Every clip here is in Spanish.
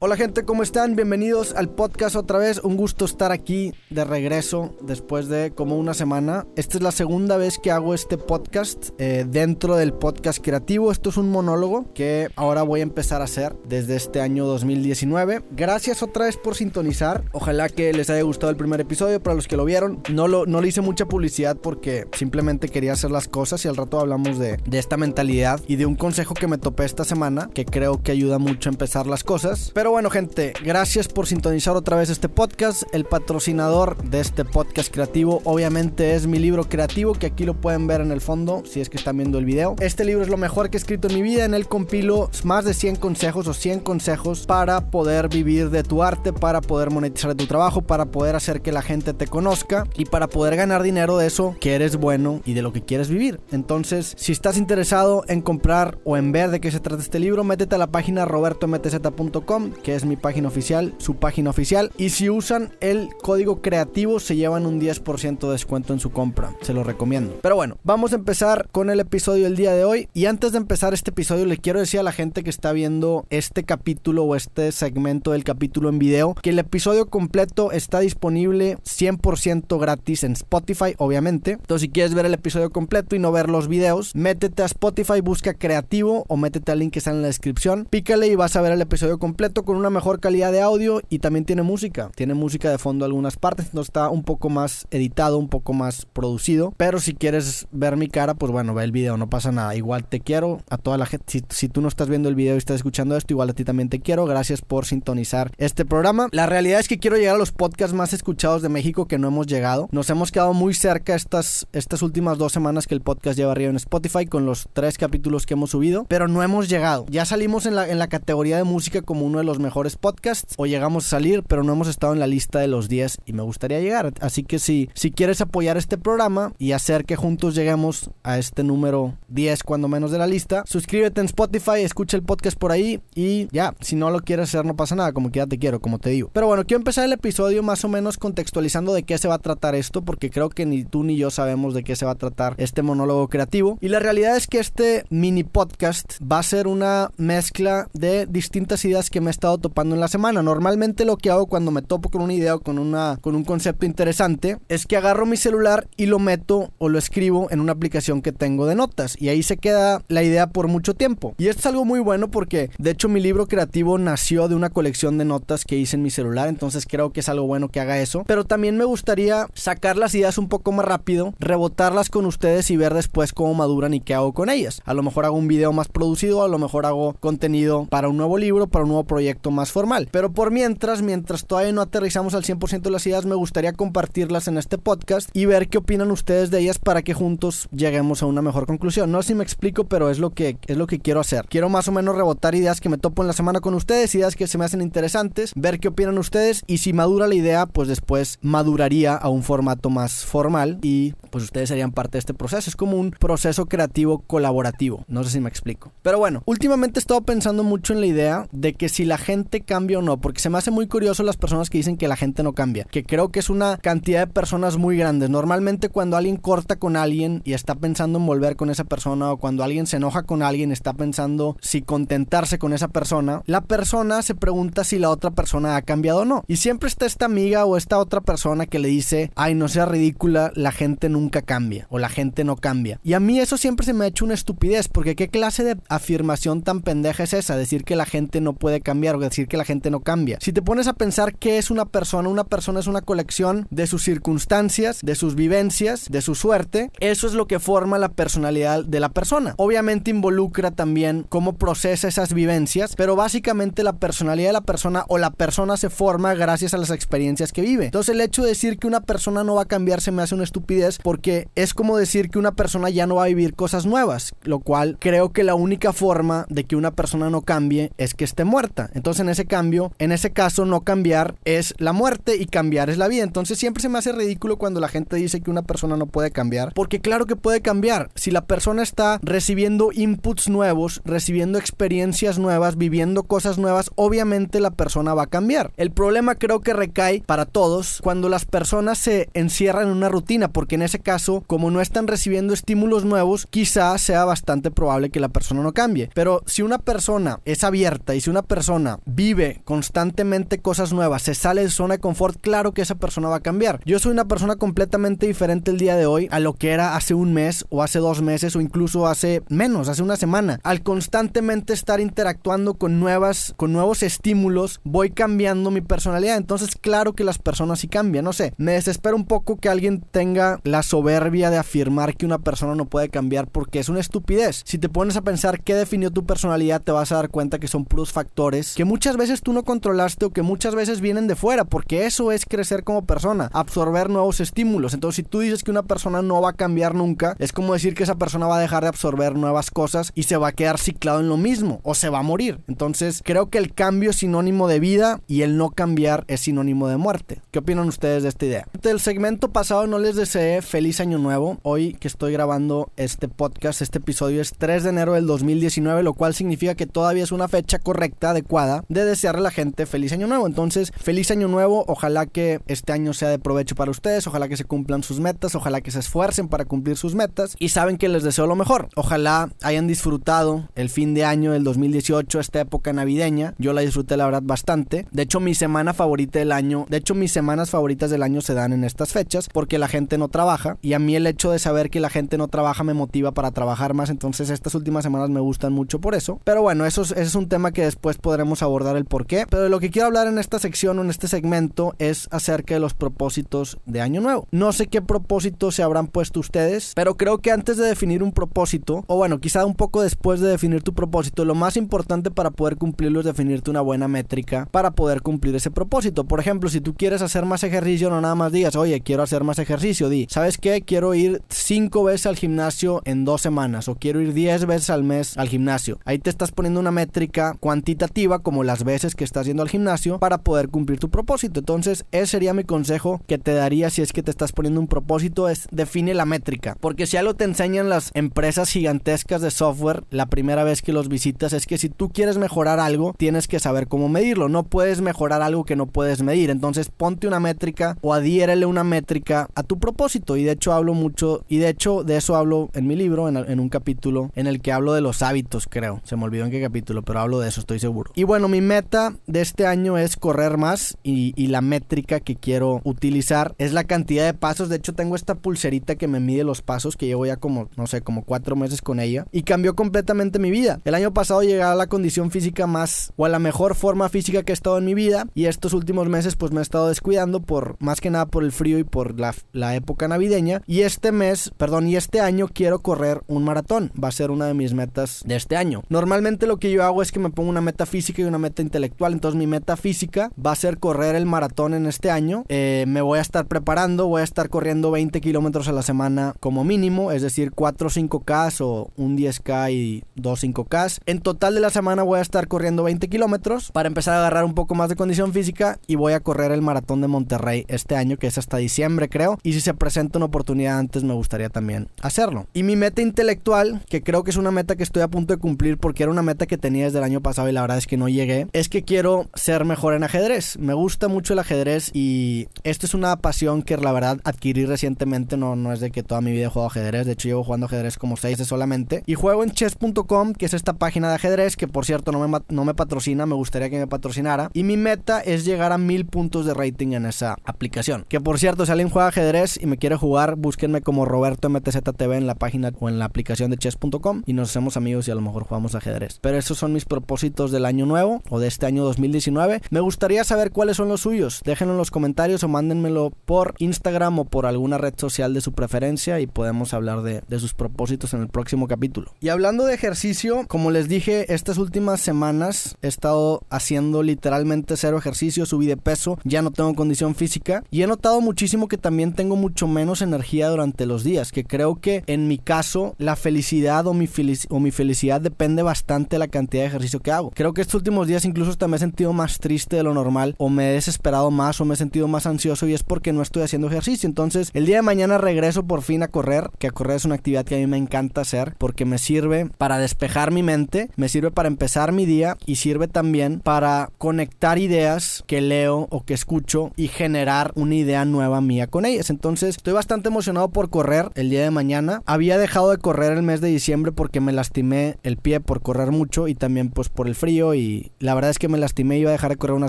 Hola gente, ¿cómo están? Bienvenidos al podcast otra vez. Un gusto estar aquí de regreso después de como una semana. Esta es la segunda vez que hago este podcast eh, dentro del podcast creativo. Esto es un monólogo que ahora voy a empezar a hacer desde este año 2019. Gracias otra vez por sintonizar. Ojalá que les haya gustado el primer episodio. Para los que lo vieron, no, lo, no hice mucha publicidad porque simplemente quería hacer las cosas y al rato hablamos de, de esta mentalidad y de un consejo que me topé esta semana que creo que ayuda mucho a empezar las cosas. Pero bueno, gente, gracias por sintonizar otra vez este podcast. El patrocinador de este podcast creativo, obviamente, es mi libro creativo, que aquí lo pueden ver en el fondo, si es que están viendo el video. Este libro es lo mejor que he escrito en mi vida. En él compilo más de 100 consejos o 100 consejos para poder vivir de tu arte, para poder monetizar tu trabajo, para poder hacer que la gente te conozca y para poder ganar dinero de eso que eres bueno y de lo que quieres vivir. Entonces, si estás interesado en comprar o en ver de qué se trata este libro, métete a la página robertomtz.com que es mi página oficial, su página oficial. Y si usan el código creativo, se llevan un 10% de descuento en su compra. Se lo recomiendo. Pero bueno, vamos a empezar con el episodio del día de hoy. Y antes de empezar este episodio, le quiero decir a la gente que está viendo este capítulo o este segmento del capítulo en video que el episodio completo está disponible 100% gratis en Spotify, obviamente. Entonces, si quieres ver el episodio completo y no ver los videos, métete a Spotify, busca creativo o métete al link que está en la descripción. Pícale y vas a ver el episodio completo con una mejor calidad de audio y también tiene música. Tiene música de fondo algunas partes, no está un poco más editado, un poco más producido. Pero si quieres ver mi cara, pues bueno, ve el video, no pasa nada. Igual te quiero a toda la gente. Si, si tú no estás viendo el video y estás escuchando esto, igual a ti también te quiero. Gracias por sintonizar este programa. La realidad es que quiero llegar a los podcasts más escuchados de México que no hemos llegado. Nos hemos quedado muy cerca estas, estas últimas dos semanas que el podcast lleva arriba en Spotify con los tres capítulos que hemos subido, pero no hemos llegado. Ya salimos en la, en la categoría de música como uno de los mejores podcasts o llegamos a salir, pero no hemos estado en la lista de los 10 y me gustaría llegar. Así que si, si quieres apoyar este programa y hacer que juntos lleguemos a este número 10 cuando menos de la lista, suscríbete en Spotify, escucha el podcast por ahí y ya, si no lo quieres hacer no pasa nada, como que ya te quiero, como te digo. Pero bueno, quiero empezar el episodio más o menos contextualizando de qué se va a tratar esto, porque creo que ni tú ni yo sabemos de qué se va a tratar este monólogo creativo. Y la realidad es que este mini podcast va a ser una mezcla de distintas ideas que me he estado topando en la semana. Normalmente lo que hago cuando me topo con una idea o con, una, con un concepto interesante es que agarro mi celular y lo meto o lo escribo en una aplicación que tengo de notas y ahí se queda la idea por mucho tiempo. Y esto es algo muy bueno porque de hecho mi libro creativo nació de una colección de notas que hice en mi celular, entonces creo que es algo bueno que haga eso. Pero también me gustaría sacar las ideas un poco más rápido, rebotarlas con ustedes y ver después cómo maduran y qué hago con ellas. A lo mejor hago un video más producido, a lo mejor hago contenido para un nuevo libro, para un nuevo proyecto más formal. Pero por mientras, mientras todavía no aterrizamos al 100% de las ideas, me gustaría compartirlas en este podcast y ver qué opinan ustedes de ellas para que juntos lleguemos a una mejor conclusión. No sé si me explico, pero es lo que es lo que quiero hacer. Quiero más o menos rebotar ideas que me topo en la semana con ustedes, ideas que se me hacen interesantes, ver qué opinan ustedes y si madura la idea, pues después maduraría a un formato más formal y pues ustedes serían parte de este proceso. Es como un proceso creativo colaborativo. No sé si me explico. Pero bueno, últimamente he estado pensando mucho en la idea de que si la gente cambia o no, porque se me hace muy curioso las personas que dicen que la gente no cambia, que creo que es una cantidad de personas muy grandes. Normalmente cuando alguien corta con alguien y está pensando en volver con esa persona o cuando alguien se enoja con alguien está pensando si contentarse con esa persona, la persona se pregunta si la otra persona ha cambiado o no. Y siempre está esta amiga o esta otra persona que le dice, ay, no sea ridícula, la gente nunca cambia o la gente no cambia. Y a mí eso siempre se me ha hecho una estupidez, porque qué clase de afirmación tan pendeja es esa, decir que la gente no puede cambiar o decir que la gente no cambia. Si te pones a pensar qué es una persona, una persona es una colección de sus circunstancias, de sus vivencias, de su suerte. Eso es lo que forma la personalidad de la persona. Obviamente involucra también cómo procesa esas vivencias, pero básicamente la personalidad de la persona o la persona se forma gracias a las experiencias que vive. Entonces el hecho de decir que una persona no va a cambiar se me hace una estupidez porque es como decir que una persona ya no va a vivir cosas nuevas, lo cual creo que la única forma de que una persona no cambie es que esté muerta. Entonces en ese cambio, en ese caso no cambiar es la muerte y cambiar es la vida. Entonces siempre se me hace ridículo cuando la gente dice que una persona no puede cambiar, porque claro que puede cambiar. Si la persona está recibiendo inputs nuevos, recibiendo experiencias nuevas, viviendo cosas nuevas, obviamente la persona va a cambiar. El problema creo que recae para todos cuando las personas se encierran en una rutina, porque en ese caso, como no están recibiendo estímulos nuevos, quizá sea bastante probable que la persona no cambie. Pero si una persona es abierta y si una persona vive constantemente cosas nuevas, se sale de zona de confort, claro que esa persona va a cambiar. Yo soy una persona completamente diferente el día de hoy a lo que era hace un mes o hace dos meses o incluso hace menos, hace una semana. Al constantemente estar interactuando con nuevas, con nuevos estímulos, voy cambiando mi personalidad. Entonces, claro que las personas sí cambian. No sé, me desespera un poco que alguien tenga la soberbia de afirmar que una persona no puede cambiar porque es una estupidez. Si te pones a pensar qué definió tu personalidad, te vas a dar cuenta que son puros factores que muchas veces tú no controlaste o que muchas veces vienen de fuera, porque eso es crecer como persona, absorber nuevos estímulos. Entonces, si tú dices que una persona no va a cambiar nunca, es como decir que esa persona va a dejar de absorber nuevas cosas y se va a quedar ciclado en lo mismo o se va a morir. Entonces, creo que el cambio es sinónimo de vida y el no cambiar es sinónimo de muerte. ¿Qué opinan ustedes de esta idea? Del segmento pasado no les deseé feliz año nuevo. Hoy que estoy grabando este podcast, este episodio es 3 de enero del 2019, lo cual significa que todavía es una fecha correcta, adecuada de desearle a la gente feliz año nuevo. Entonces, feliz año nuevo. Ojalá que este año sea de provecho para ustedes. Ojalá que se cumplan sus metas. Ojalá que se esfuercen para cumplir sus metas. Y saben que les deseo lo mejor. Ojalá hayan disfrutado el fin de año del 2018, esta época navideña. Yo la disfruté la verdad bastante. De hecho, mi semana favorita del año, de hecho mis semanas favoritas del año se dan en estas fechas porque la gente no trabaja y a mí el hecho de saber que la gente no trabaja me motiva para trabajar más. Entonces estas últimas semanas me gustan mucho por eso. Pero bueno, eso es, un tema que después podremos abordar el por qué. Pero lo que quiero hablar en esta sección o en este segmento es acerca de los propósitos de año nuevo. No sé qué propósitos se habrán puesto ustedes, pero creo que antes de definir un propósito, o bueno, quizá un poco después de definir tu propósito, lo más importante para poder cumplirlo es definirte una buena métrica para poder cumplir ese propósito. Por ejemplo, si tú quieres hacer más ejercicio, no nada más digas, oye, quiero hacer más ejercicio, di, ¿sabes qué? Quiero ir 5 veces al gimnasio en dos semanas o quiero ir 10 veces al mes al gimnasio. Ahí te estás poniendo una métrica cuantitativa como las veces que estás yendo al gimnasio para poder cumplir tu propósito. Entonces, ese sería mi consejo que te daría si es que te estás poniendo un propósito, es define la métrica. Porque si algo te enseñan las empresas gigantescas de software la primera vez que los visitas es que si tú quieres mejorar algo, tienes que saber cómo medirlo. No puedes mejorar algo que no puedes medir. Entonces, ponte una métrica o adhiérele una métrica a tu propósito. Y de hecho hablo mucho, y de hecho de eso hablo en mi libro, en, un capítulo en el que hablo de los hábitos, creo. Se me olvidó en qué capítulo, pero hablo de eso, estoy seguro. Y bueno, mi meta de este año es correr más y, y la métrica que quiero utilizar es la cantidad de pasos. De hecho, tengo esta pulserita que me mide los pasos que llevo ya como, no sé, como cuatro meses con ella y cambió completamente mi vida. El año pasado llegué a la condición física más o a la mejor forma física que he estado en mi vida y estos últimos meses pues me he estado descuidando por más que nada por el frío y por la, la época navideña y este mes, perdón, y este año quiero correr un maratón. Va a ser una de mis metas de este año. Normalmente lo que yo hago es que me pongo una meta física y una meta intelectual. Entonces mi meta física va a ser correr el maratón en este año. Eh, me voy a estar preparando, voy a estar corriendo 20 kilómetros a la semana como mínimo, es decir, 4 5K o un 10K y 2 5K. En total de la semana voy a estar corriendo 20 kilómetros para empezar a agarrar un poco más de condición física y voy a correr el maratón de Monterrey este año, que es hasta diciembre creo. Y si se presenta una oportunidad antes, me gustaría también hacerlo. Y mi meta intelectual, que creo que es una meta que estoy a punto de cumplir porque era una meta que tenía desde el año pasado y la verdad es que no llegué, es que quiero ser mejor en ajedrez. Me gusta mucho el ajedrez y esto es una pasión que la verdad adquirí recientemente. No, no es de que toda mi vida he jugado ajedrez, de hecho llevo jugando ajedrez como 6 meses solamente. Y juego en chess.com, que es esta página de ajedrez que por cierto no me, no me patrocina, me gustaría que me patrocinara. Y mi meta es llegar a mil puntos de rating en esa aplicación. Que por cierto, si alguien juega ajedrez y me quiere jugar, búsquenme como Roberto MTZTV en la página o en la aplicación de chess.com y nos hacemos amigos y a lo mejor jugamos ajedrez. Pero esos son mis propósitos del año nuevo o de este año 2019. Me gustaría saber cuáles son los suyos. Déjenlo en los comentarios o mándenmelo por Instagram o por alguna red social de su preferencia y podemos hablar de sus propósitos en el próximo capítulo. Y hablando de ejercicio, como les dije, estas últimas semanas he estado haciendo literalmente cero ejercicio, subí de peso, ya no tengo condición física y he notado muchísimo que también tengo mucho menos energía durante los días, que creo que en mi caso la felicidad o mi, o mi felicidad depende bastante de la cantidad de ejercicio que hago. Creo que estos últimos días incluso hasta me he sentido más triste de lo normal o me he desesperado más o me he sentido más ansioso y es porque no estoy haciendo ejercicio. Entonces el día de mañana regreso por fin a correr, que a correr es una actividad que a mí me encanta hacer porque me sirve para despejar mi mente, me sirve para empezar mi día y sirve también para conectar ideas que leo o que escucho y generar una idea nueva mía con ellas. Entonces estoy bastante emocionado por correr el día de mañana. Había dejado de correr el mes de diciembre porque me lastimé el pie por correr mucho y también pues por el frío y y la verdad es que me lastimé, iba a dejar de correr una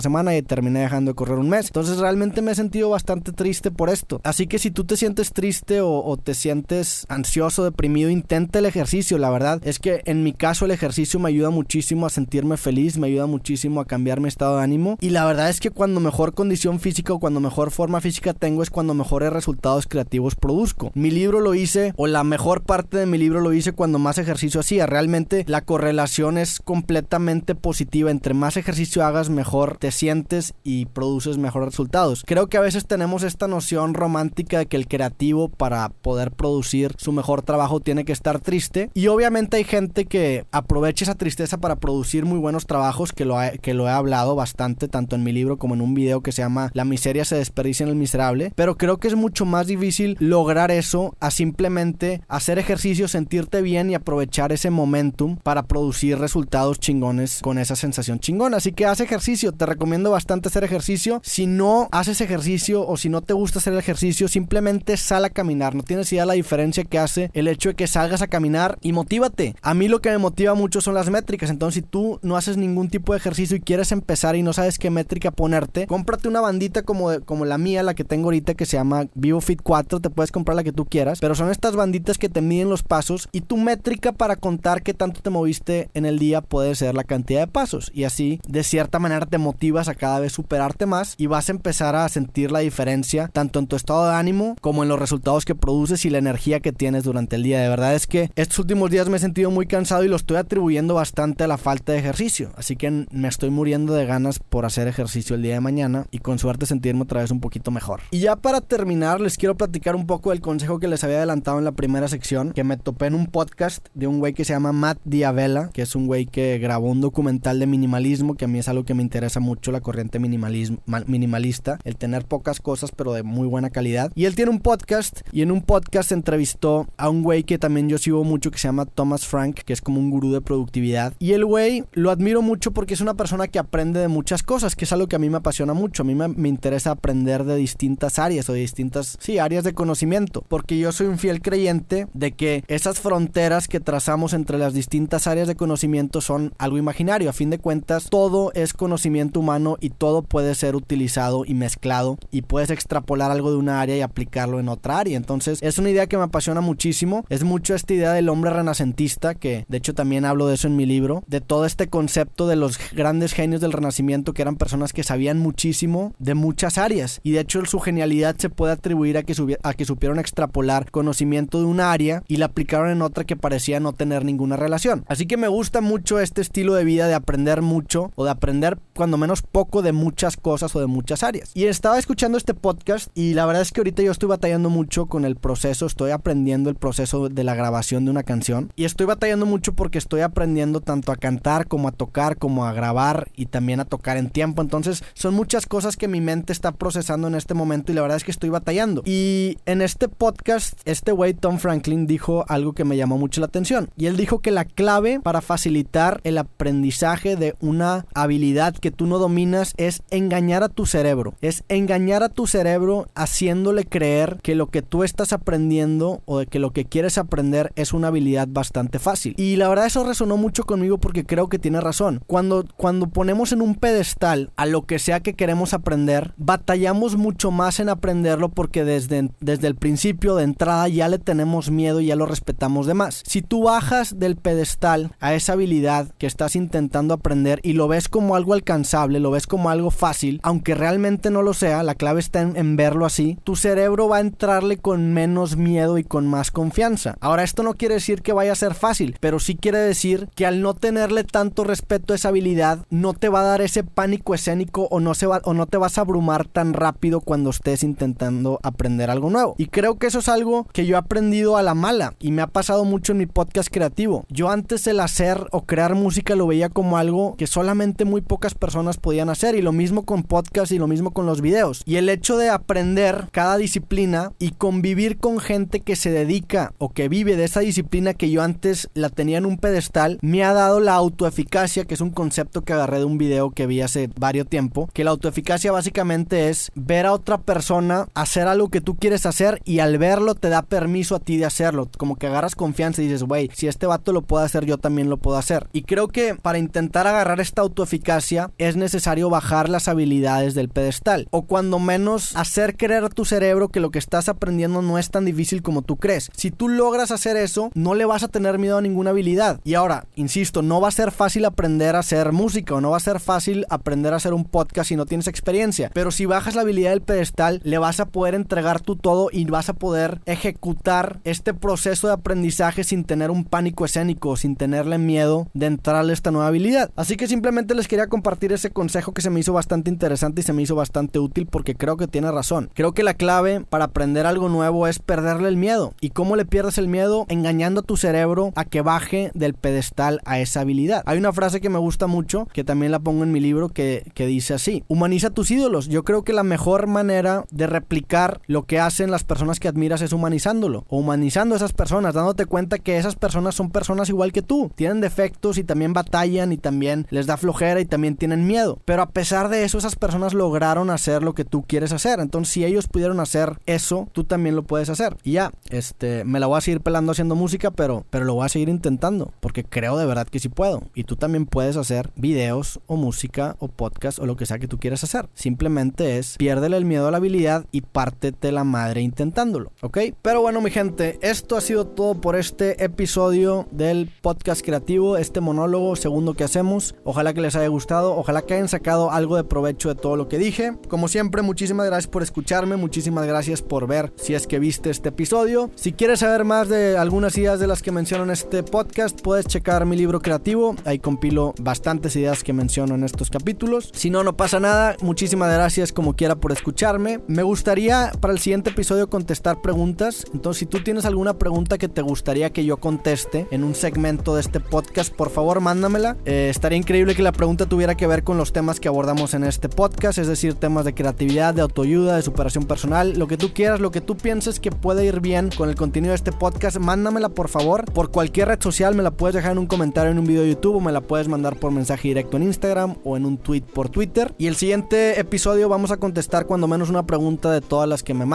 semana y terminé dejando de correr un mes. Entonces realmente me he sentido bastante triste por esto. Así que si tú te sientes triste o, o te sientes ansioso, deprimido, intenta el ejercicio. La verdad es que en mi caso el ejercicio me ayuda muchísimo a sentirme feliz, me ayuda muchísimo a cambiar mi estado de ánimo. Y la verdad es que cuando mejor condición física o cuando mejor forma física tengo es cuando mejores resultados creativos produzco. Mi libro lo hice, o la mejor parte de mi libro lo hice cuando más ejercicio hacía. Realmente la correlación es completamente positiva. Entre más ejercicio hagas, mejor te sientes y produces mejores resultados. Creo que a veces tenemos esta noción romántica de que el creativo para poder producir su mejor trabajo tiene que estar triste. Y obviamente hay gente que aprovecha esa tristeza para producir muy buenos trabajos, que lo, que lo he hablado bastante, tanto en mi libro como en un video que se llama La miseria se desperdicia en el miserable. Pero creo que es mucho más difícil lograr eso a simplemente hacer ejercicio, sentirte bien y aprovechar ese momentum para producir resultados chingones con esa sensación chingona. Así que haz ejercicio, te recomiendo bastante hacer ejercicio. Si no haces ejercicio o si no te gusta hacer ejercicio, simplemente sal a caminar. No tienes idea la diferencia que hace el hecho de que salgas a caminar y motívate. A mí lo que me motiva mucho son las métricas. Entonces, si tú no haces ningún tipo de ejercicio y quieres empezar y no sabes qué métrica ponerte, cómprate una bandita como, como la mía, la que tengo ahorita que se llama VivoFit 4 te puedes comprar la que tú quieras, pero son estas banditas que te miden los pasos y tu métrica para contar qué tanto te moviste en el día puede ser la cantidad de pasos y así de cierta manera te motivas a cada vez superarte más y vas a empezar a sentir la diferencia tanto en tu estado de ánimo como en los resultados que produces y la energía que tienes durante el día. De verdad es que estos últimos días me he sentido muy cansado y lo estoy atribuyendo bastante a la falta de ejercicio, así que me estoy muriendo de ganas por hacer ejercicio el día de mañana y con suerte sentirme otra vez un poquito mejor. Y ya para terminar les quiero platicar un poco del consejo que les había adelantado en la primera sección, que me topé en un podcast de un güey que se llama Matt Diavela, que es un güey que grabó un documental de minimalismo, que a mí es algo que me interesa mucho, la corriente minimalismo, minimalista, el tener pocas cosas pero de muy buena calidad. Y él tiene un podcast y en un podcast entrevistó a un güey que también yo sigo mucho que se llama Thomas Frank, que es como un gurú de productividad. Y el güey lo admiro mucho porque es una persona que aprende de muchas cosas, que es algo que a mí me apasiona mucho. A mí me, me interesa aprender de distintas áreas o de distintas, sí, áreas de conocimiento, porque yo soy un fiel creyente de que esas fronteras que trazamos entre las distintas áreas de conocimiento son algo imaginario. A fin de cuentas, todo es conocimiento humano y todo puede ser utilizado y mezclado y puedes extrapolar algo de una área y aplicarlo en otra área. Entonces, es una idea que me apasiona muchísimo. Es mucho esta idea del hombre renacentista, que de hecho también hablo de eso en mi libro, de todo este concepto de los grandes genios del renacimiento que eran personas que sabían muchísimo de muchas áreas. Y de hecho su genialidad se puede atribuir a que, a que supieron extrapolar conocimiento de una área y la aplicaron en otra que parecía no tener ninguna relación. Así que me gusta mucho este estilo de vida de aprender mucho o de aprender cuando menos poco de muchas cosas o de muchas áreas. Y estaba escuchando este podcast y la verdad es que ahorita yo estoy batallando mucho con el proceso, estoy aprendiendo el proceso de la grabación de una canción y estoy batallando mucho porque estoy aprendiendo tanto a cantar como a tocar como a grabar y también a tocar en tiempo. Entonces son muchas cosas que mi mente está procesando en este momento y la verdad es que estoy batallando. Y en este podcast, este güey Tom Franklin dijo algo que me llamó mucho la atención y él dijo que la clave para facilitar el aprendizaje de una habilidad que tú no dominas es engañar a tu cerebro. Es engañar a tu cerebro haciéndole creer que lo que tú estás aprendiendo o de que lo que quieres aprender es una habilidad bastante fácil. Y la verdad eso resonó mucho conmigo porque creo que tiene razón. Cuando, cuando ponemos en un pedestal a lo que sea que queremos aprender, batallamos mucho más en aprenderlo porque desde, desde el principio de entrada ya le tenemos miedo y ya lo respetamos de más. Si tú bajas del pedestal a esa habilidad que estás intentando aprender y lo ves como algo alcanzable, lo ves como algo fácil, aunque realmente no lo sea, la clave está en, verlo así, tu cerebro va a entrarle con menos miedo y con más confianza. Ahora, esto no quiere decir que vaya a ser fácil, pero sí quiere decir que al no tenerle tanto respeto a esa habilidad, no te va a dar ese pánico escénico o no, se va, o no te vas a abrumar tan rápido cuando estés intentando aprender algo nuevo. Y creo que eso es algo que yo he aprendido a la mala y me ha pasado mucho en mi podcast creativo. Yo antes el hacer o crear música lo veía como algo que solamente muy pocas personas podían hacer y lo mismo con podcast y lo mismo con los videos. Y el hecho de aprender cada disciplina y convivir con gente que se dedica o que vive de esa disciplina que yo antes la tenía en un pedestal, me ha dado la autoeficacia, que es un concepto que agarré de un video que vi hace varios tiempo, que la autoeficacia básicamente es ver a otra persona hacer algo que tú quieres hacer y al verlo te da permiso a ti de hacerlo, como que agarras confianza y dices, güey, si este vato lo puede hacer, yo también lo puedo hacer. Y creo que para intentar intentar agarrar esta autoeficacia es necesario bajar las habilidades del pedestal o cuando menos hacer creer a tu cerebro que lo que estás aprendiendo no es tan difícil como tú crees. Si tú logras hacer eso, no le vas a tener miedo a ninguna habilidad. Y ahora, insisto, no va a ser fácil aprender a hacer música o no va a ser fácil aprender a hacer un podcast si no tienes experiencia. Pero si bajas la habilidad del pedestal, le vas a poder entregar tu todo y vas a poder ejecutar este proceso de aprendizaje sin tener un pánico escénico, sin tenerle miedo de entrarle a esta nueva habilidad. Así que simplemente les quería compartir ese consejo que se me hizo bastante interesante y se me hizo bastante útil porque creo que tiene razón. Creo que la clave para aprender algo nuevo es perderle el miedo. ¿Y cómo le pierdes el miedo? Engañando a tu cerebro a que baje del pedestal a esa habilidad. Hay una frase que me gusta mucho, que también la pongo en mi libro, que, que dice así, humaniza tus ídolos. Yo creo que la mejor manera de replicar lo que hacen las personas que admiras es humanizándolo, o humanizando a esas personas, dándote cuenta que esas personas son personas igual que tú, tienen defectos y también batallan y también les da flojera y también tienen miedo. Pero a pesar de eso, esas personas lograron hacer lo que tú quieres hacer. Entonces, si ellos pudieron hacer eso, tú también lo puedes hacer. Y ya, este, me la voy a seguir pelando haciendo música, pero, pero lo voy a seguir intentando, porque creo de verdad que sí puedo. Y tú también puedes hacer videos o música o podcast o lo que sea que tú quieras hacer. Simplemente es piérdele el miedo a la habilidad y pártete la madre intentándolo, ¿ok? Pero bueno, mi gente, esto ha sido todo por este episodio del podcast creativo, este monólogo segundo que hacemos. Ojalá que les haya gustado, ojalá que hayan sacado algo de provecho de todo lo que dije. Como siempre, muchísimas gracias por escucharme, muchísimas gracias por ver si es que viste este episodio. Si quieres saber más de algunas ideas de las que menciono en este podcast, puedes checar mi libro creativo, ahí compilo bastantes ideas que menciono en estos capítulos. Si no, no pasa nada, muchísimas gracias como quiera por escucharme. Me gustaría para el siguiente episodio contestar preguntas, entonces si tú tienes alguna pregunta que te gustaría que yo conteste en un segmento de este podcast, por favor mándamela. Eh, estaría increíble que la pregunta tuviera que ver con los temas que abordamos en este podcast, es decir, temas de creatividad, de autoayuda, de superación personal, lo que tú quieras, lo que tú pienses que puede ir bien con el contenido de este podcast, mándamela por favor por cualquier red social, me la puedes dejar en un comentario en un video de YouTube o me la puedes mandar por mensaje directo en Instagram o en un tweet por Twitter. Y el siguiente episodio vamos a contestar cuando menos una pregunta de todas las que me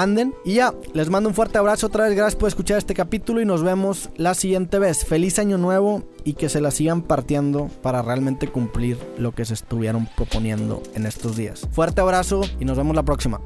Y ya, les mando un fuerte abrazo otra vez, gracias por escuchar este capítulo y nos vemos la siguiente vez. Feliz año nuevo y que se la sigan partiendo para realmente cumplir lo que se estuvieron proponiendo en estos días. Fuerte abrazo y nos vemos la próxima.